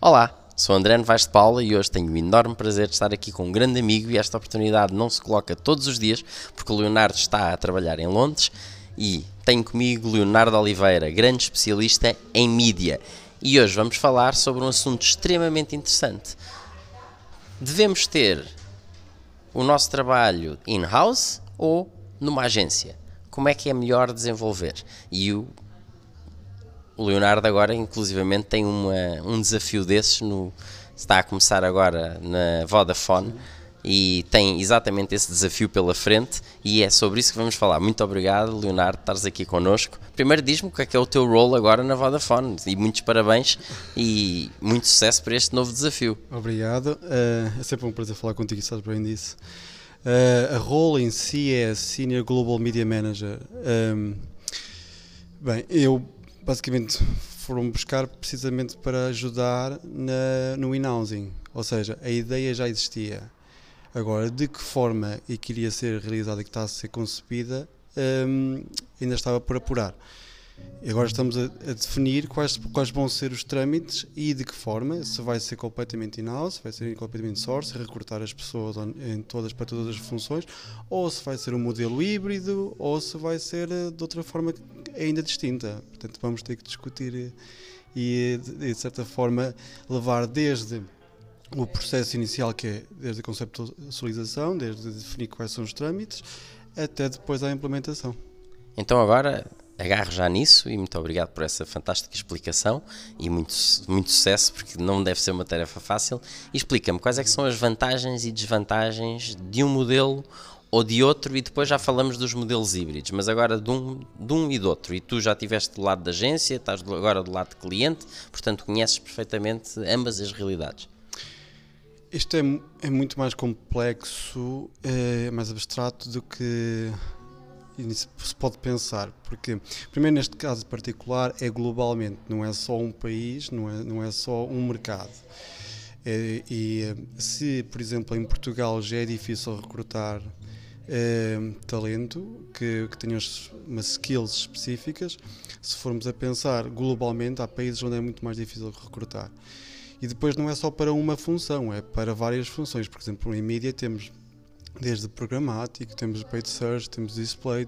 Olá, sou André Novaes de Paula e hoje tenho o enorme prazer de estar aqui com um grande amigo e esta oportunidade não se coloca todos os dias porque o Leonardo está a trabalhar em Londres e tenho comigo Leonardo Oliveira, grande especialista em mídia. E hoje vamos falar sobre um assunto extremamente interessante. Devemos ter o nosso trabalho in-house ou numa agência? Como é que é melhor desenvolver? E o o Leonardo agora, inclusivamente, tem uma, um desafio desses no, está a começar agora na Vodafone e tem exatamente esse desafio pela frente e é sobre isso que vamos falar. Muito obrigado, Leonardo, estares aqui connosco. Primeiro diz-me o que é que é o teu role agora na Vodafone e muitos parabéns e muito sucesso para este novo desafio. Obrigado, uh, é sempre um prazer falar contigo, sabes bem disso. Uh, a role em si é Senior Global Media Manager. Um, bem, eu basicamente foram buscar precisamente para ajudar na, no in-housing, ou seja, a ideia já existia. Agora, de que forma e que iria ser realizada e que está a ser concebida, um, ainda estava por apurar. E agora estamos a, a, definir quais, quais vão ser os trâmites e de que forma, se vai ser completamente in-house, se vai ser completamente source, recrutar as pessoas em todas, para todas as funções, ou se vai ser um modelo híbrido, ou se vai ser eh, de outra forma ainda distinta. Portanto, vamos ter que discutir e, de certa forma, levar desde o processo inicial, que é desde a conceptualização, desde definir quais são os trâmites, até depois à implementação. Então, agora agarro já nisso e muito obrigado por essa fantástica explicação e muito, muito sucesso, porque não deve ser uma tarefa fácil. Explica-me quais é que são as vantagens e desvantagens de um modelo ou de outro e depois já falamos dos modelos híbridos, mas agora de um, de um e do outro. E tu já estiveste do lado da agência, estás agora do lado de cliente, portanto conheces perfeitamente ambas as realidades. Isto é, é muito mais complexo, é mais abstrato do que se pode pensar, porque primeiro neste caso particular é globalmente, não é só um país, não é, não é só um mercado. É, e se, por exemplo, em Portugal já é difícil recrutar é, talento que, que tenham umas skills específicas. Se formos a pensar globalmente, há países onde é muito mais difícil recrutar. E depois não é só para uma função, é para várias funções. Por exemplo, em mídia temos desde programático, temos paid search, temos display,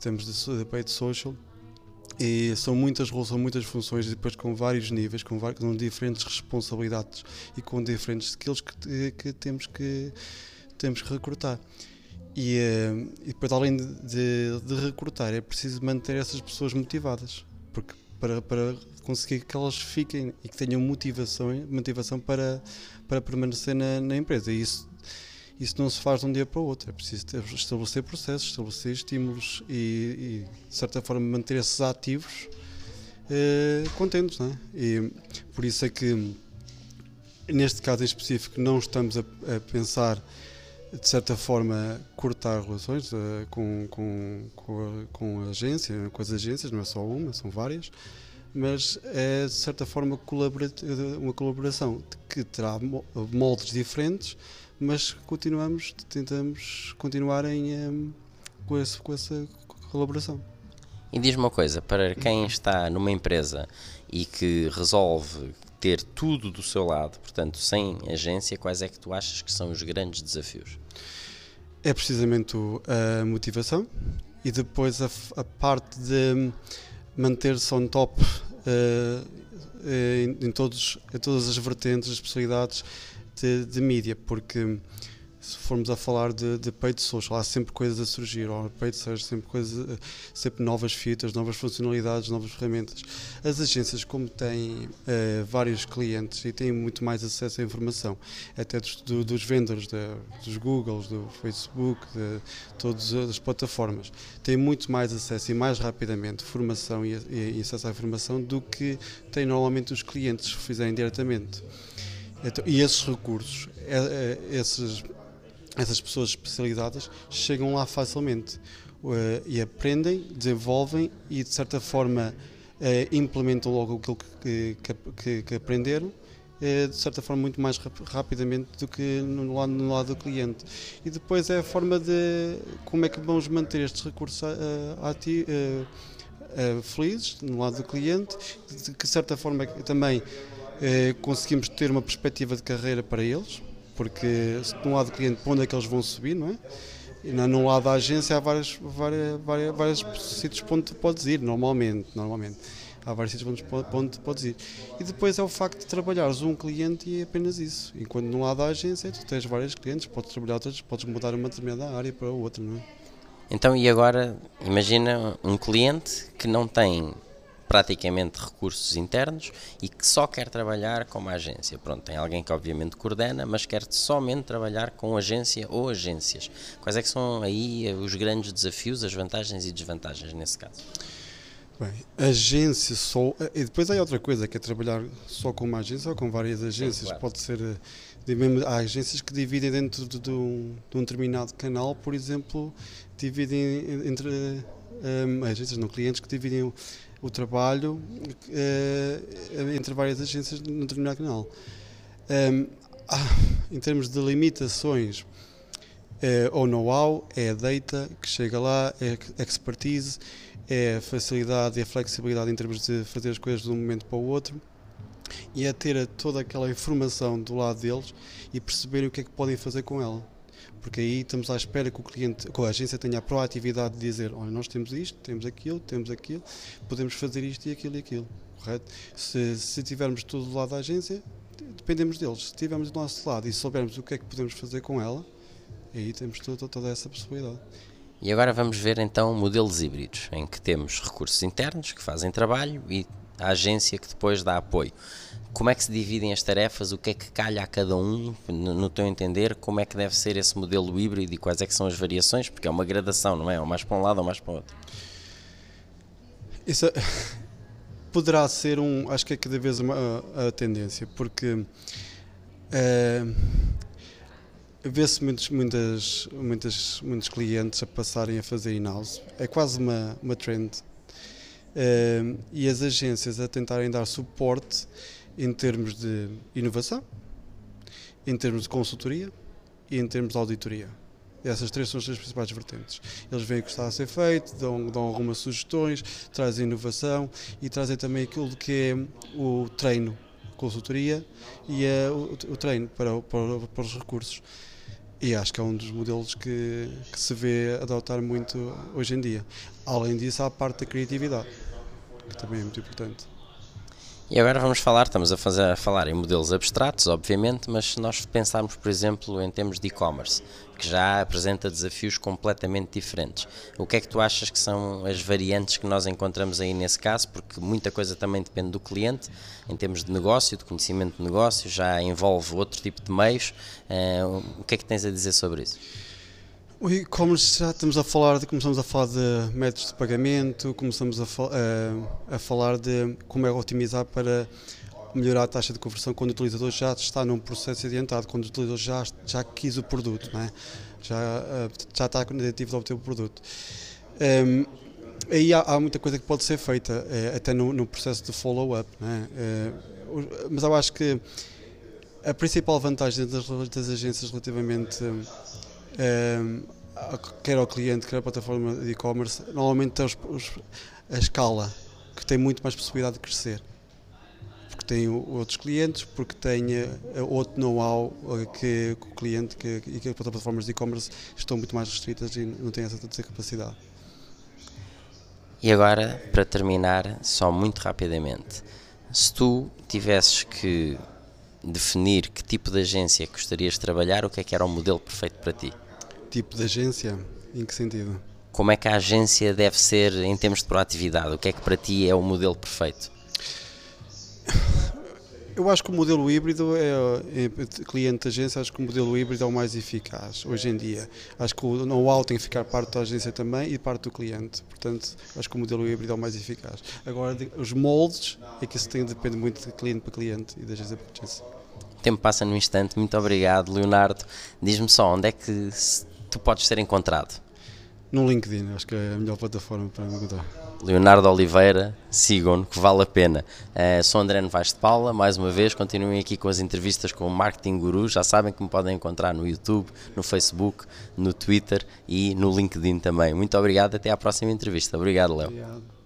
temos paid social. E são muitas roles, são muitas funções, depois com vários níveis, com, vários, com diferentes responsabilidades e com diferentes skills que, que temos que temos que recrutar. E, eh, e depois, além de, de, recrutar, é preciso manter essas pessoas motivadas, porque para, para conseguir que elas fiquem e que tenham motivação, motivação para, para permanecer na, na empresa. E isso, isso não se faz de um dia para o outro. É preciso estabelecer processos, estabelecer estímulos e, e de certa forma, manter esses ativos eh, contentes. Não é? E por isso é que, neste caso em específico, não estamos a, a pensar de certa forma, cortar relações uh, com, com, com, a, com a agência, com as agências, não é só uma, são várias, mas é de certa forma uma colaboração que terá moldes diferentes, mas continuamos, tentamos continuar em, um, com, esse, com essa colaboração. E diz-me uma coisa, para quem está numa empresa e que resolve ter tudo do seu lado, portanto, sem agência, quais é que tu achas que são os grandes desafios? É precisamente a motivação e depois a, a parte de manter-se on top uh, em, em, todos, em todas as vertentes, as especialidades de, de mídia, porque se formos a falar de, de paid social, há sempre coisas a surgir, ou paid search, sempre, coisas, sempre novas fitas, novas funcionalidades, novas ferramentas. As agências, como têm uh, vários clientes e têm muito mais acesso à informação, até dos, do, dos vendors, de, dos Googles, do Facebook, de todas as plataformas, têm muito mais acesso e mais rapidamente formação e, e acesso à informação do que têm normalmente os clientes se fizerem diretamente. Então, e esses recursos, é, é, esses essas pessoas especializadas chegam lá facilmente uh, e aprendem, desenvolvem e de certa forma implementam logo aquilo que, que, que, aprenderam de certa forma muito mais rap rapidamente do que no lado, no lado do cliente. E depois é a forma de como é que vamos manter estes recursos felizes no lado do cliente, de que de certa forma também eh, conseguimos ter uma perspectiva de carreira para eles, porque se de um lado do cliente, para onde é que eles vão subir, não é? E no lado da agência há vários, vários, vários, vários sítios onde podes ir, normalmente, normalmente. Há vários sítios para onde podes ir. E depois é o facto de trabalhares um cliente e é apenas isso. Enquanto no lado da agência tu tens vários clientes, podes trabalhar outros, podes mudar uma determinada área para outra, não é? Então, e agora, imagina um cliente que não tem praticamente recursos internos e que só quer trabalhar com uma agência. Pronto, tem alguém que obviamente coordena, mas quer somente trabalhar com agência ou agências. Quais é que são aí os grandes desafios, as vantagens e desvantagens nesse caso? Bem, agência só. E depois há outra coisa, que é trabalhar só com uma agência ou com várias agências. Sim, claro. Pode ser. Mesmo, há agências que dividem dentro de, de, um, de um, determinado canal, por exemplo, dividem entre. Um, agências, não clientes, que dividem o, trabalho uh, entre várias agências num determinado canal. Um, ah, em termos de limitações, é o know-how, é a data que chega lá, é a expertise é a facilidade e a flexibilidade em termos de fazer as coisas de um momento para o outro e é ter toda aquela informação do lado deles e perceberem o que é que podem fazer com ela. Porque aí estamos à espera que o cliente, a agência tenha a proatividade de dizer, olha, nós temos isto, temos aquilo, temos aquilo, podemos fazer isto e aquilo e aquilo, correto? Se, se tivermos tudo do lado da agência, dependemos deles. Se estivermos do nosso lado e soubermos o que é que podemos fazer com ela, aí temos toda, toda essa possibilidade. E agora vamos ver então modelos híbridos, em que temos recursos internos que fazem trabalho e a agência que depois dá apoio. Como é que se dividem as tarefas? O que é que calha a cada um, no teu entender? Como é que deve ser esse modelo híbrido e quais é que são as variações? Porque é uma gradação, não é? Ou mais para um lado ou mais para o outro. Isso é, poderá ser um, acho que é cada vez uma, a, a tendência, porque é, vê-se muitos, muitas, muitas, muitos clientes a passarem a fazer in-house. É quase uma, uma trend. E as agências a tentarem dar suporte em termos de inovação, em termos de consultoria e em termos de auditoria. Essas três são as três principais vertentes. Eles veem o que está a ser feito, dão, dão algumas sugestões, trazem inovação e trazem também aquilo que é o treino, consultoria e é o, o treino para, para, para os recursos. E acho que é um dos modelos que, que, se vê adotar muito hoje em dia. Além disso, há a parte da criatividade, que também é muito importante. E agora vamos falar, estamos a, fazer, a falar em modelos abstratos, obviamente, mas se nós pensarmos, por exemplo, em termos de e-commerce, que já apresenta desafios completamente diferentes. O que é que tu achas que são as variantes que nós encontramos aí nesse caso? Porque muita coisa também depende do cliente, em termos de negócio, de conhecimento de negócio, já envolve outro tipo de meios. Uh, o que é que tens a dizer sobre isso? O e-commerce já estamos a falar de, começamos a falar de métodos de pagamento, começamos a, a, a falar de como é otimizar para melhorar a taxa de conversão quando o utilizador já está num processo adiantado, quando o utilizador já, já quis o produto, é? já, eh, já está com o objetivo de obter o produto. Um, ehm, aí há, há, muita coisa que pode ser feita, é, até no, no, processo de follow-up, é? mas eu acho que a principal vantagem das, das agências relativamente quer ao cliente, quer à plataforma de e-commerce, normalmente os, os, a escala, que tem muito mais possibilidade de crescer tem outros clientes, porque tem eh, outro know-how eh, que, que, o cliente que, e que as plataformas de e-commerce estão muito mais restritas e não têm essa, essa capacidade. E agora, para terminar, só muito rapidamente, se tu tivesses que definir que tipo de agência gostarias de trabalhar, o que é que era o modelo perfeito para ti? Tipo de agência? Em que sentido? Como é que a agência deve ser em termos de proatividade? O que é que para ti é o modelo perfeito? Eu acho que o modelo híbrido é, é cliente agência, acho que o modelo híbrido é o mais eficaz hoje em dia. Acho que o know-how tem que ficar parte da agência também e parte do cliente. Portanto, acho que o modelo híbrido é o mais eficaz. Agora, os moldes é que isso tem, depende muito de cliente para cliente e da agência para agência. O tempo passa num instante. Muito obrigado, Leonardo. Diz-me só, onde é que tu podes ser encontrado? No LinkedIn, acho que é a melhor plataforma para me encontrar. Leonardo Oliveira, sigam-no, que vale a pena. Uh, sou André Novaes de Paula, mais uma vez, continuem aqui com as entrevistas com o Marketing Guru, já sabem que me podem encontrar no YouTube, no Facebook, no Twitter e no LinkedIn também. Muito obrigado, até à próxima entrevista. Obrigado, Léo. Obrigado.